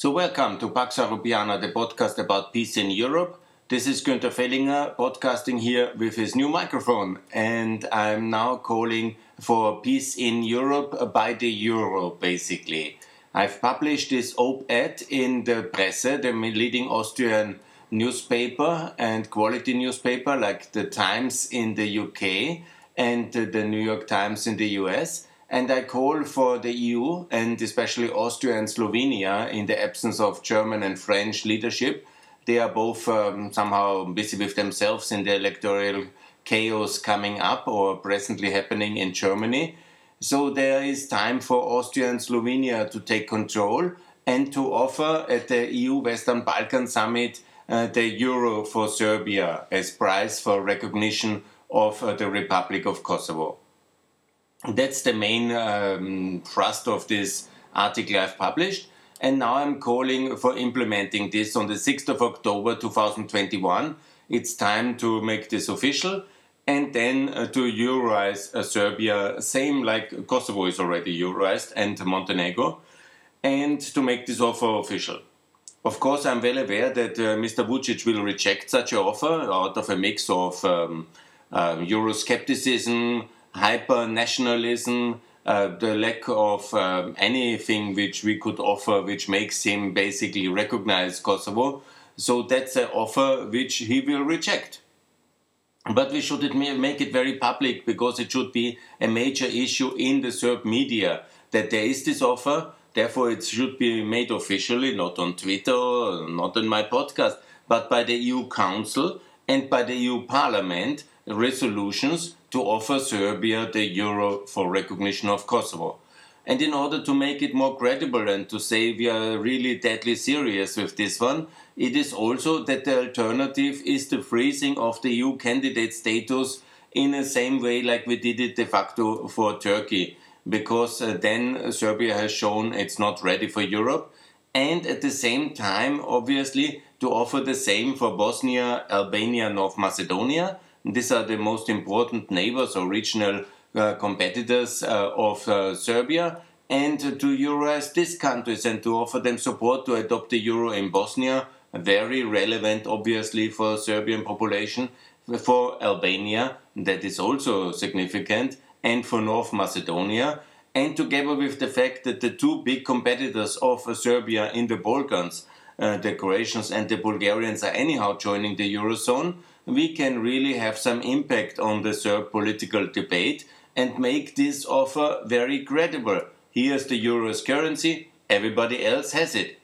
So, welcome to Pax Europiana, the podcast about peace in Europe. This is Günther Fehlinger podcasting here with his new microphone, and I'm now calling for peace in Europe by the euro, basically. I've published this op ed in the Presse, the leading Austrian newspaper and quality newspaper like the Times in the UK and the New York Times in the US and I call for the EU and especially Austria and Slovenia in the absence of German and French leadership. They are both um, somehow busy with themselves in the electoral chaos coming up or presently happening in Germany. So there is time for Austria and Slovenia to take control and to offer at the EU Western Balkan Summit uh, the euro for Serbia as prize for recognition of uh, the Republic of Kosovo that's the main um, thrust of this article I've published. And now I'm calling for implementing this on the 6th of October 2021. It's time to make this official and then uh, to Euroize uh, Serbia, same like Kosovo is already Euroized and Montenegro, and to make this offer official. Of course, I'm well aware that uh, Mr. Vucic will reject such an offer out of a mix of um, uh, Euroscepticism, hyper nationalism, uh, the lack of um, anything which we could offer which makes him basically recognize Kosovo. So that's an offer which he will reject. But we should make it very public because it should be a major issue in the Serb media that there is this offer. Therefore, it should be made officially, not on Twitter, not on my podcast, but by the EU Council and by the EU Parliament resolutions to offer Serbia the euro for recognition of Kosovo. And in order to make it more credible and to say we are really deadly serious with this one, it is also that the alternative is the freezing of the EU candidate status in the same way like we did it de facto for Turkey, because uh, then Serbia has shown it's not ready for Europe. And at the same time, obviously, to offer the same for Bosnia, Albania, North Macedonia, these are the most important neighbors or regional uh, competitors uh, of uh, Serbia. And to Euroize these countries and to offer them support to adopt the euro in Bosnia, very relevant obviously for Serbian population, for Albania, that is also significant, and for North Macedonia, and together with the fact that the two big competitors of Serbia in the Balkans, uh, the Croatians and the Bulgarians, are anyhow joining the Eurozone, we can really have some impact on the Serb political debate and make this offer very credible. Here's the euro's currency, everybody else has it.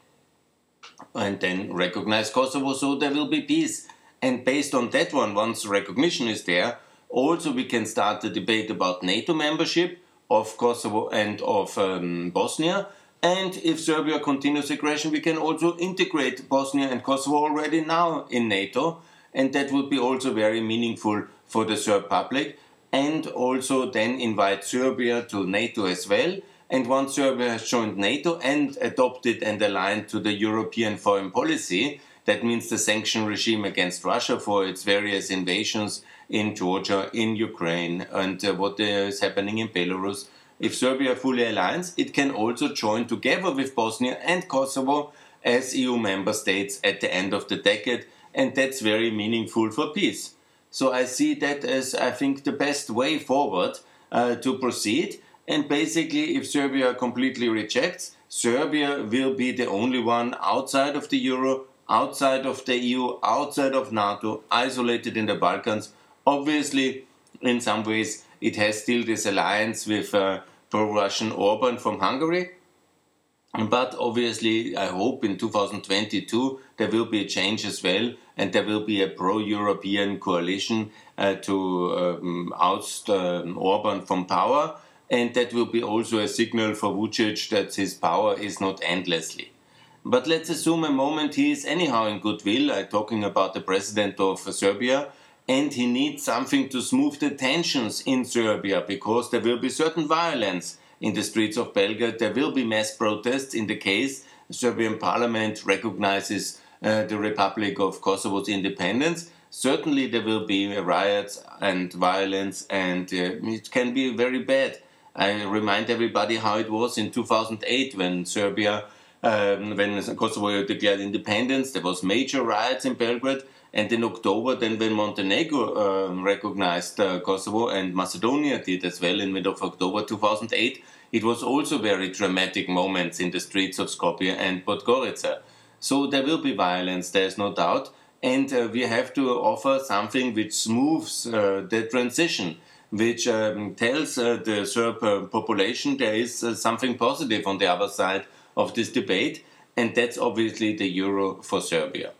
And then recognize Kosovo so there will be peace. And based on that one, once recognition is there, also we can start the debate about NATO membership of Kosovo and of um, Bosnia. And if Serbia continues aggression, we can also integrate Bosnia and Kosovo already now in NATO and that would be also very meaningful for the Serb public, and also then invite Serbia to NATO as well. And once Serbia has joined NATO and adopted and aligned to the European foreign policy, that means the sanction regime against Russia for its various invasions in Georgia, in Ukraine, and uh, what is happening in Belarus. If Serbia fully aligns, it can also join together with Bosnia and Kosovo as EU member states at the end of the decade and that's very meaningful for peace. So I see that as, I think, the best way forward uh, to proceed. And basically, if Serbia completely rejects, Serbia will be the only one outside of the euro, outside of the EU, outside of NATO, isolated in the Balkans. Obviously, in some ways, it has still this alliance with uh, pro Russian Orban from Hungary, but obviously, I hope in 2022 there will be a change as well, and there will be a pro European coalition uh, to um, oust um, Orban from power. And that will be also a signal for Vucic that his power is not endlessly. But let's assume a moment he is anyhow in goodwill. I'm talking about the president of Serbia, and he needs something to smooth the tensions in Serbia because there will be certain violence in the streets of Belgrade. There will be mass protests in the case the Serbian parliament recognizes uh, the Republic of Kosovo's independence. Certainly, there will be riots and violence, and uh, it can be very bad. I remind everybody how it was in 2008 when Serbia um, when Kosovo declared independence, there was major riots in Belgrade. And in October, then when Montenegro um, recognized uh, Kosovo and Macedonia did as well in mid of October 2008, it was also very dramatic moments in the streets of Skopje and Podgorica. So there will be violence, there's no doubt. And uh, we have to offer something which smooths uh, the transition, which um, tells uh, the Serb uh, population there is uh, something positive on the other side of this debate, and that's obviously the euro for Serbia.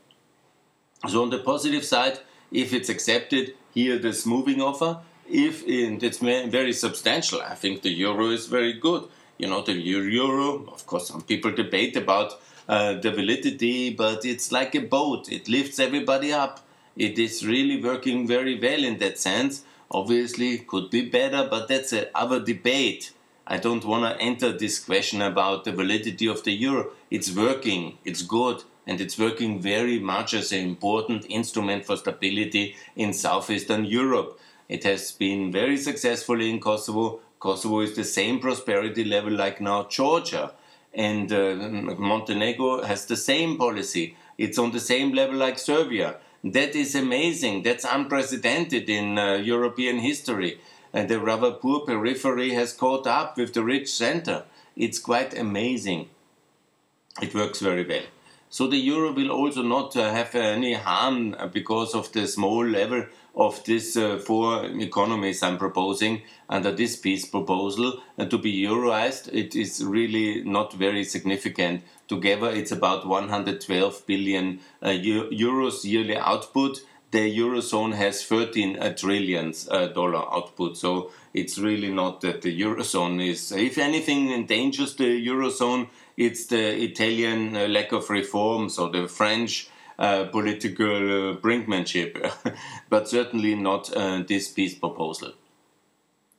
So on the positive side, if it's accepted, here the smoothing offer. If it's very substantial, I think the euro is very good. You know, the euro, of course, some people debate about uh, the validity, but it's like a boat. It lifts everybody up. It is really working very well in that sense. Obviously, could be better, but that's a other debate. I don't want to enter this question about the validity of the euro. It's working, it's good, and it's working very much as an important instrument for stability in southeastern Europe. It has been very successful in Kosovo. Kosovo is the same prosperity level like now Georgia, and uh, Montenegro has the same policy. It's on the same level like Serbia. That is amazing. That's unprecedented in uh, European history. And the rather poor periphery has caught up with the rich center. It's quite amazing. It works very well. So the euro will also not uh, have any harm because of the small level of these uh, four economies I'm proposing under this peace proposal uh, to be euroized. It is really not very significant. Together, it's about 112 billion uh, euros yearly output. The eurozone has 13 uh, trillions dollar output. So it's really not that the eurozone is, if anything, endangers the eurozone it's the Italian uh, lack of reforms or the French uh, political uh, brinkmanship, but certainly not uh, this peace proposal.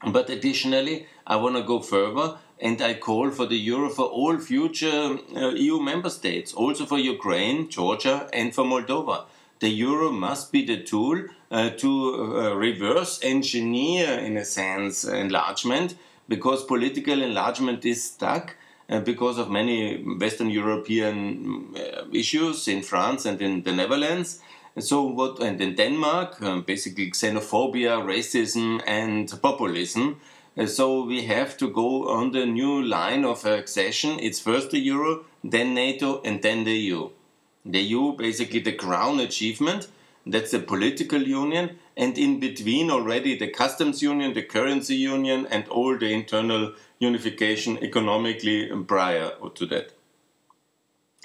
But additionally, I want to go further and I call for the euro for all future uh, EU member states, also for Ukraine, Georgia, and for Moldova. The euro must be the tool uh, to reverse engineer, in a sense, enlargement because political enlargement is stuck uh, because of many Western European uh, issues in France and in the Netherlands. And so what and in Denmark, um, basically xenophobia, racism, and populism. So we have to go on the new line of accession. It's first the euro, then NATO, and then the EU. The EU, basically the crown achievement, that's the political union, and in between already the customs union, the currency union, and all the internal unification economically prior to that.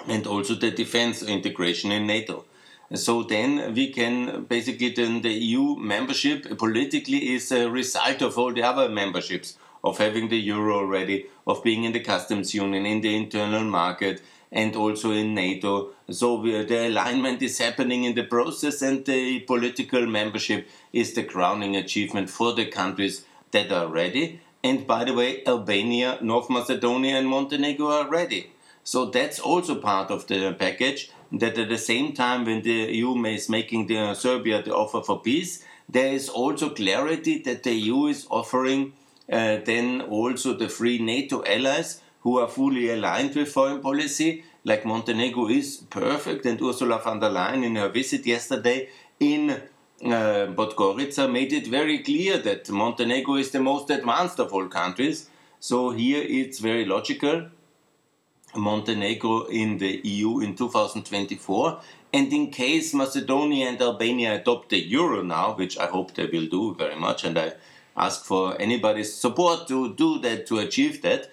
And also the defense integration in NATO. So then we can basically then the EU membership politically is a result of all the other memberships of having the euro already, of being in the customs union, in the internal market, and also in NATO. So the alignment is happening in the process, and the political membership is the crowning achievement for the countries that are ready. And by the way, Albania, North Macedonia, and Montenegro are ready. So that's also part of the package. That at the same time, when the EU is making the Serbia the offer for peace, there is also clarity that the EU is offering uh, then also the free NATO allies who are fully aligned with foreign policy, like Montenegro is perfect, and Ursula von der Leyen in her visit yesterday in uh, Podgorica made it very clear that Montenegro is the most advanced of all countries. So here it's very logical. Montenegro in the EU in 2024. And in case Macedonia and Albania adopt the euro now, which I hope they will do very much, and I ask for anybody's support to do that, to achieve that,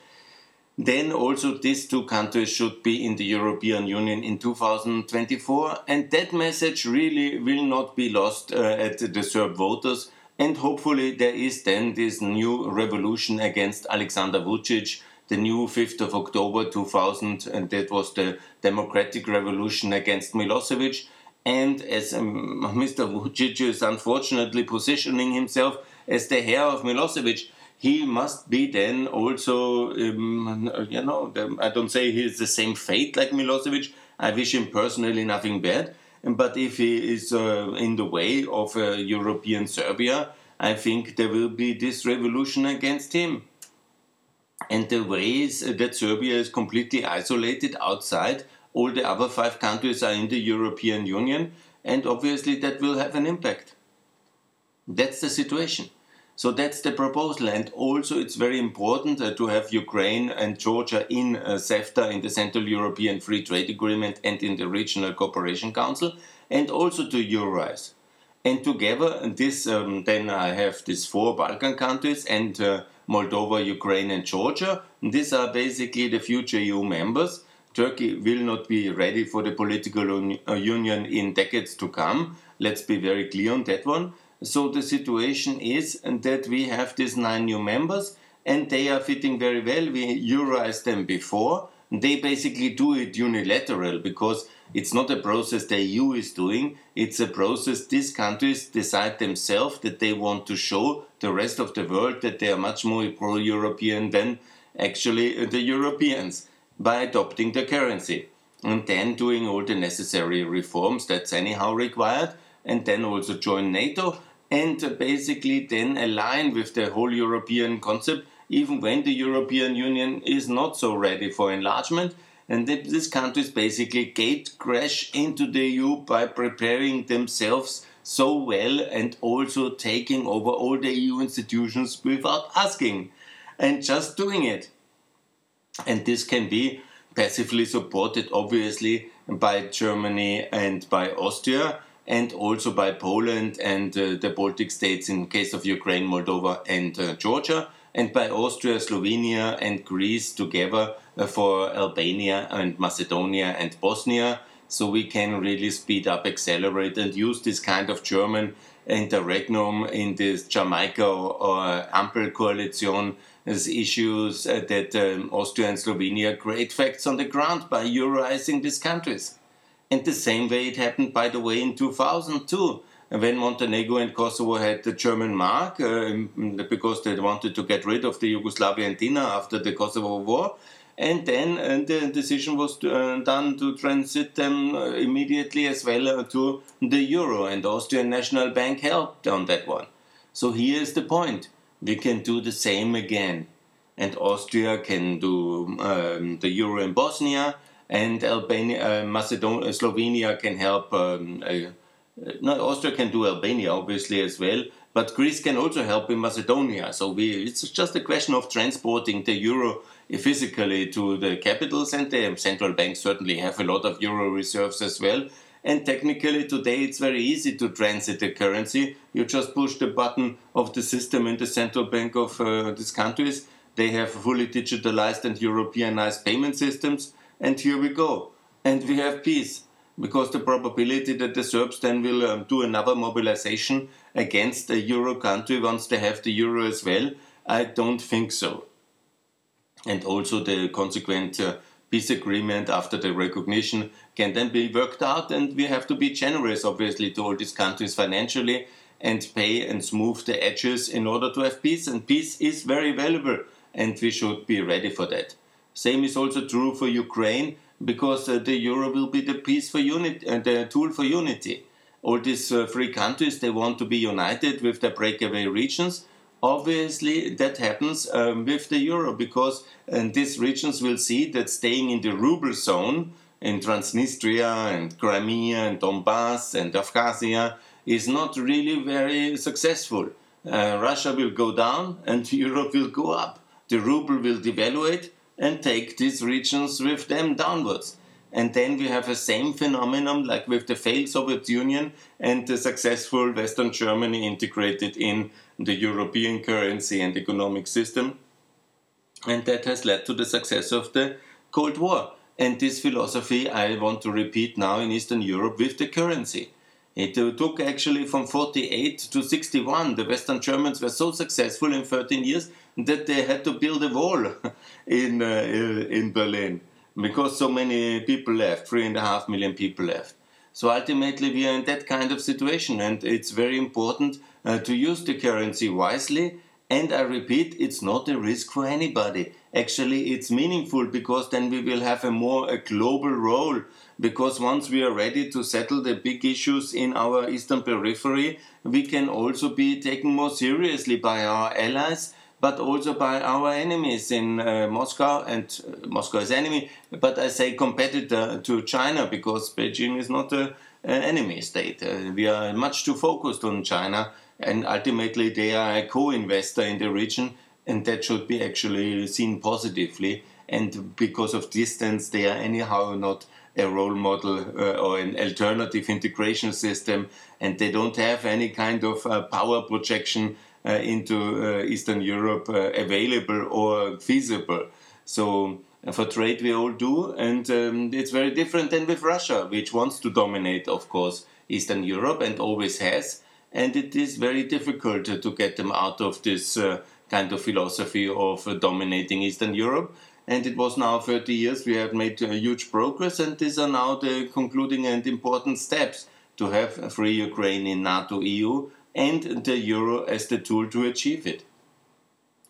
then also these two countries should be in the European Union in 2024. And that message really will not be lost uh, at the Serb voters. And hopefully, there is then this new revolution against Alexander Vucic, the new 5th of October 2000, and that was the democratic revolution against Milosevic. And as um, Mr. Vucic is unfortunately positioning himself as the heir of Milosevic, he must be then also, um, you know, I don't say he's the same fate like Milosevic. I wish him personally nothing bad. But if he is uh, in the way of uh, European Serbia, I think there will be this revolution against him. And the way is that Serbia is completely isolated outside. All the other five countries are in the European Union, and obviously that will have an impact. That's the situation. So that's the proposal. And also, it's very important uh, to have Ukraine and Georgia in uh, in the Central European Free Trade Agreement, and in the Regional Cooperation Council, and also to Eurozone. And together, this um, then I have these four Balkan countries and uh, Moldova, Ukraine, and Georgia. These are basically the future EU members. Turkey will not be ready for the political un- uh, union in decades to come. Let's be very clear on that one. So the situation is that we have these nine new members and they are fitting very well. We Euroized them before. They basically do it unilateral because it's not a process the EU is doing. It's a process these countries decide themselves that they want to show the rest of the world that they are much more pro-European than actually the Europeans by adopting the currency and then doing all the necessary reforms that's anyhow required and then also join NATO and basically then align with the whole European concept, even when the European Union is not so ready for enlargement. And these countries basically gate crash into the EU by preparing themselves so well and also taking over all the EU institutions without asking and just doing it. And this can be passively supported, obviously, by Germany and by Austria and also by Poland and uh, the Baltic states in case of Ukraine, Moldova, and uh, Georgia, and by Austria, Slovenia, and Greece together uh, for Albania and Macedonia and Bosnia. So we can really speed up, accelerate, and use this kind of German interregnum in this Jamaica or, Ampel coalition as issues uh, that um, Austria and Slovenia create facts on the ground by Euroizing these countries. And the same way it happened, by the way, in 2002 when Montenegro and Kosovo had the German mark uh, because they wanted to get rid of the Yugoslavian dinar after the Kosovo war. And then uh, the decision was to, uh, done to transit them uh, immediately as well uh, to the euro, and the Austrian National Bank helped on that one. So here's the point we can do the same again. And Austria can do um, the euro in Bosnia, and Albania, uh, Macedonia, Slovenia can help. Um, uh, no, Austria can do Albania obviously as well, but Greece can also help in Macedonia. So we, it's just a question of transporting the euro physically to the capitals, and the central banks certainly have a lot of euro reserves as well. And technically, today it's very easy to transit the currency. You just push the button of the system in the central bank of uh, these countries. They have fully digitalized and Europeanized payment systems and here we go. And we have peace because the probability that the Serbs then will um, do another mobilization against a euro country once they have the euro as well, I don't think so. And also the consequent uh, peace agreement after the recognition can then be worked out, and we have to be generous, obviously, to all these countries financially and pay and smooth the edges in order to have peace. And peace is very valuable, and we should be ready for that. Same is also true for Ukraine because uh, the euro will be the piece for unity, uh, the tool for unity. All these uh, countries they want to be united with their breakaway regions. Obviously, that happens um, with the euro because uh, these regions will see that staying in the ruble zone in Transnistria and Crimea and Donbass and Abkhazia is not really very successful. Uh, Russia will go down and Europe will go up. The ruble will devaluate and take these regions with them downwards. And then we have the same phenomenon like with the failed Soviet Union and the successful Western Germany integrated in the European currency and economic system. And that has led to the success of the Cold War. And this philosophy I want to repeat now in Eastern Europe with the currency. It took actually from 48 to 61. The Western Germans were so successful in 13 years that they had to build a wall in, uh, in Berlin because so many people left, three and a half million people left. So ultimately, we are in that kind of situation, and it's very important uh, to use the currency wisely. And I repeat, it's not a risk for anybody. Actually, it's meaningful because then we will have a more a global role because once we are ready to settle the big issues in our eastern periphery, we can also be taken more seriously by our allies but also by our enemies in uh, Moscow, and uh, Moscow is enemy, but I say competitor to China because Beijing is not an enemy state. Uh, we are much too focused on China, and ultimately they are a co-investor in the region, and that should be actually seen positively. And because of distance, they are anyhow not a role model uh, or an alternative integration system, and they don't have any kind of uh, power projection uh, into uh, Eastern Europe uh, available or feasible. So for trade we all do, and um, it's very different than with Russia, which wants to dominate, of course, Eastern Europe and always has. And it is very difficult to get them out of this uh, kind of philosophy of uh, dominating Eastern Europe. And it was now 30 years we have made uh, huge progress, and these are now the concluding and important steps to have a free Ukraine in NATO EU and the euro as the tool to achieve it.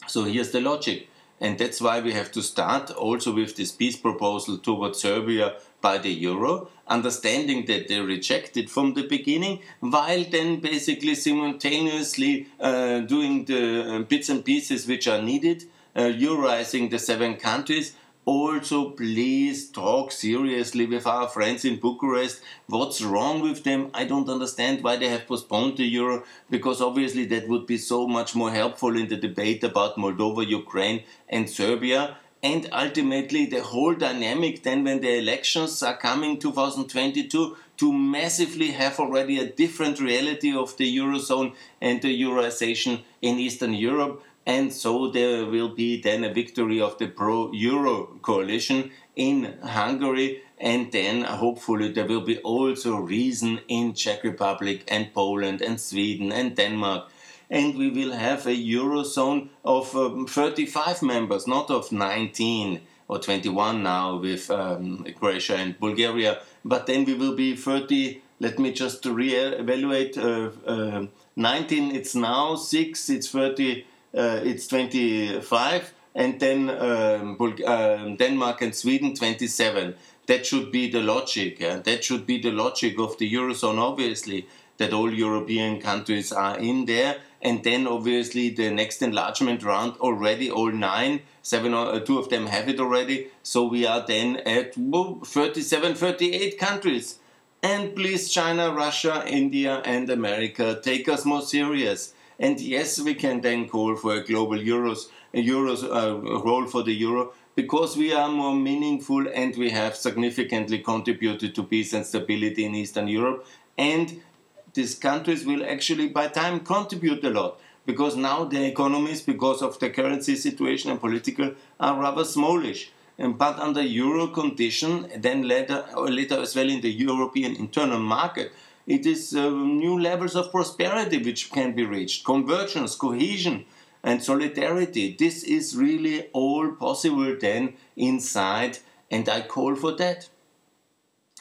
So here's the logic. And that's why we have to start also with this peace proposal towards Serbia by the euro, understanding that they reject it from the beginning, while then basically simultaneously uh, doing the uh, bits and pieces which are needed, Uh, euroizing the seven countries, also please talk seriously with our friends in Bucharest. What's wrong with them? I don't understand why they have postponed the euro because obviously that would be so much more helpful in the debate about Moldova, Ukraine, and Serbia. And ultimately, the whole dynamic then when the elections are coming 2022 to massively have already a different reality of the eurozone and the euroization in Eastern Europe and so there will be then a victory of the pro Euro coalition in Hungary, and then hopefully there will be also reason in Czech Republic and Poland and Sweden and Denmark. And we will have a Eurozone of um, 35 members, not of 19 or 21 now with um, Croatia and Bulgaria, but then we will be 30. Let me just re-evaluate. Uh, uh, 19, it's now 6, it's 30 uh, it's 25, and then um, um, Denmark and Sweden 27. That should be the logic. Yeah? That should be the logic of the Eurozone, obviously, that all European countries are in there. And then obviously the next enlargement round already all nine, seven or uh, two of them have it already. So we are then at 37, 38 countries. And please, China, Russia, India, and America, take us more serious. And yes, we can then call for a global euros, a euros uh, role for the euro because we are more meaningful and we have significantly contributed to peace and stability in Eastern Europe. And these countries will actually, by time, contribute a lot because now their economies, because of the currency situation and political, are rather smallish. But under euro condition, then later, later as well in the European internal market, it is uh, new levels of prosperity which can be reached, convergence, cohesion, and solidarity. This is really all possible then inside, and I call for that.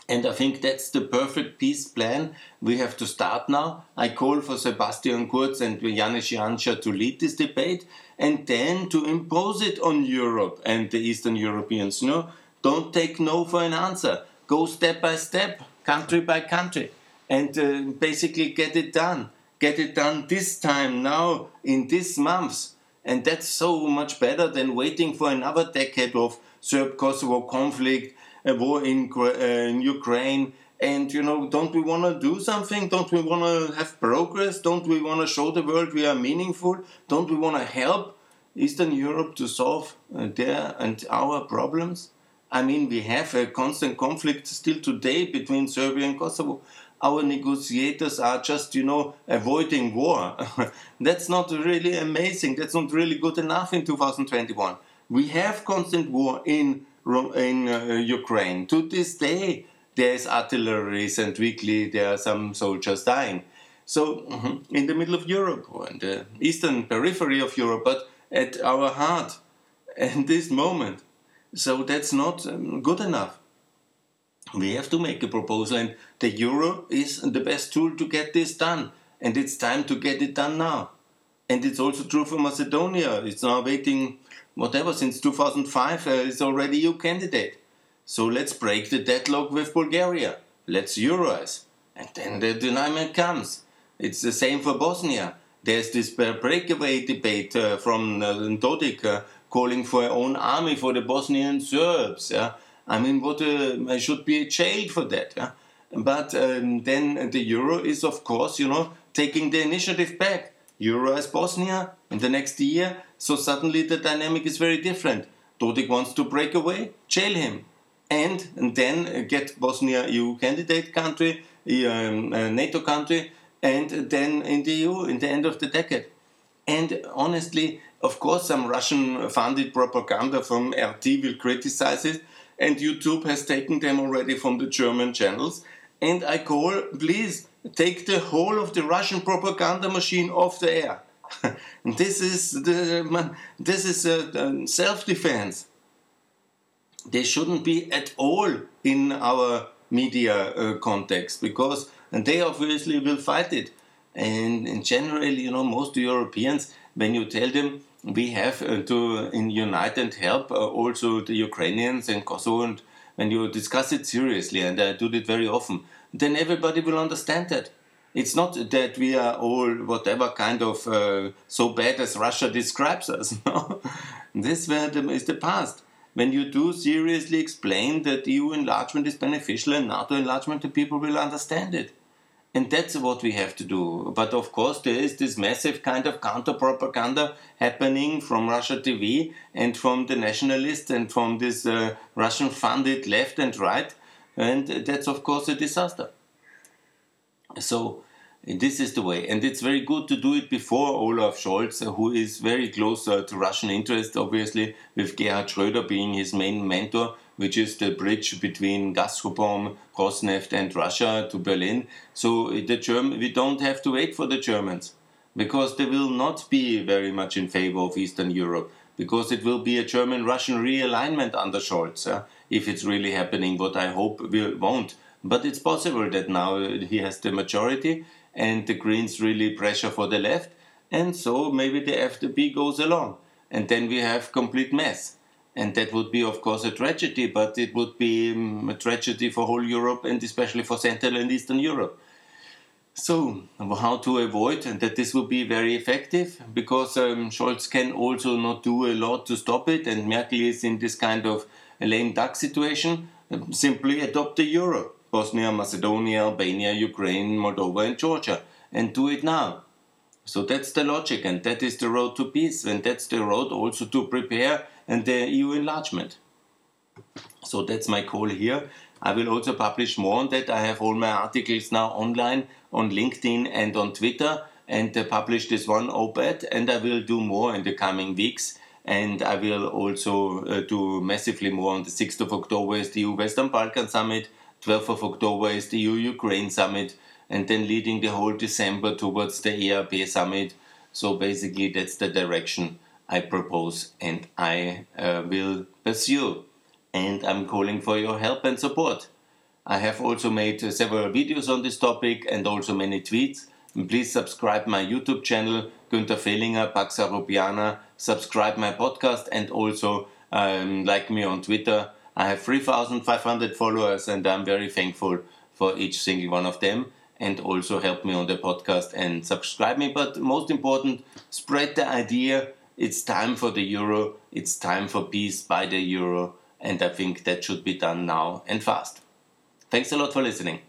And I think that's the perfect peace plan. We have to start now. I call for Sebastian Kurz and Janez Janša to lead this debate and then to impose it on Europe and the Eastern Europeans. No, don't take no for an answer. Go step by step, country by country and uh, basically get it done. Get it done this time, now, in this month. And that's so much better than waiting for another decade of Serb Kosovo conflict, a war in, uh, in Ukraine. And, you know, don't we want to do something? Don't we want to have progress? Don't we want to show the world we are meaningful? Don't we want to help Eastern Europe to solve uh, their and our problems? I mean, we have a constant conflict still today between Serbia and Kosovo our negotiators are just, you know, avoiding war. That's not really amazing. That's not really good enough in 2021. We have constant war in in uh, Ukraine. To this day, there is artillery, and weekly there are some soldiers dying. So, mm-hmm, in the middle of Europe, in the eastern periphery of Europe, but at our heart, in this moment. So that's not um, good enough we have to make a proposal, and the euro is the best tool to get this done. And it's time to get it done now. And it's also true for Macedonia. It's now waiting, whatever, since 2005, uh, it's already EU candidate. So let's break the deadlock with Bulgaria. Let's euroize. And then the dynamic comes. It's the same for Bosnia. There's this breakaway debate uh, from uh, Dodik uh, calling for our own army for the Bosnian Serbs. Yeah? I mean, what I should be jailed for that. Yeah? But um, then the euro is, of course, you know, taking the initiative back. Euro as Bosnia in the next year, so suddenly the dynamic is very different. Dodik wants to break away, jail him, and, and then get Bosnia EU candidate country, um, NATO country, and then in the EU in the end of the decade. And honestly, of course, some Russian funded propaganda from RT will criticize it, and YouTube has taken them already from the German channels. And I call, please take the whole of the Russian propaganda machine off the air. this is the this is a, self-defense. They shouldn't be at all in our media uh, context because they obviously will fight it. And in general, you know, most Europeans, when you tell them we have uh, to in unite and help uh, also the Ukrainians and Kosovo, and when you discuss it seriously, and I do it very often, then everybody will understand that. It's not that we are all whatever kind of uh, so bad as Russia describes us. This is the past. When you do seriously explain that EU enlargement is beneficial and NATO enlargement, the people will understand it. And that's what we have to do. But of course, there is this massive kind of counter propaganda happening from Russia TV and from the nationalists and from this uh, Russian funded left and right. And that's, of course, a disaster. So, this is the way. And it's very good to do it before Olaf Scholz, who is very close uh, to Russian interests, obviously, with Gerhard Schröder being his main mentor which is the bridge between Gazprom, Rosneft, and Russia to Berlin. So the German, we don't have to wait for the Germans because they will not be very much in favor of Eastern Europe because it will be a German-Russian realignment under Scholz uh, if it's really happening. What I hope will won't, but it's possible that now he has the majority and the Greens really pressure for the left, and so maybe the FDP goes along, and then we have complete mess. And that would be, of course, a tragedy, but it would be um, a tragedy for whole Europe and especially for Central and Eastern Europe. So, how to avoid that this will be very effective? Because um, Scholz can also not do a lot to stop it, and Merkel is in this kind of lame duck situation. Um, simply adopt the euro Bosnia, Macedonia, Albania, Ukraine, Moldova, and Georgia and do it now. So that's the logic, and that is the road to peace, and that's the road also to prepare and the EU enlargement. So that's my call here. I will also publish more on that. I have all my articles now online on LinkedIn and on Twitter, and I publish this one op-ed, and I will do more in the coming weeks. And I will also uh, do massively more on the 6th of October is the EU Western Balkan Summit, 12th of October is the EU Ukraine Summit, and then leading the whole December towards the ERP Summit. So basically, that's the direction I propose and I uh, will pursue. And I'm calling for your help and support. I have also made uh, several videos on this topic and also many tweets. And please subscribe my YouTube channel, Günther Fehlinger, Pax Europiana. Subscribe my podcast and also um, like me on Twitter. I have 3,500 followers and I'm very thankful for each single one of them and also help me on the podcast and subscribe me. But most important, spread the idea. It's time for the euro. It's time for peace by the euro. And I think that should be done now and fast. Thanks a lot for listening.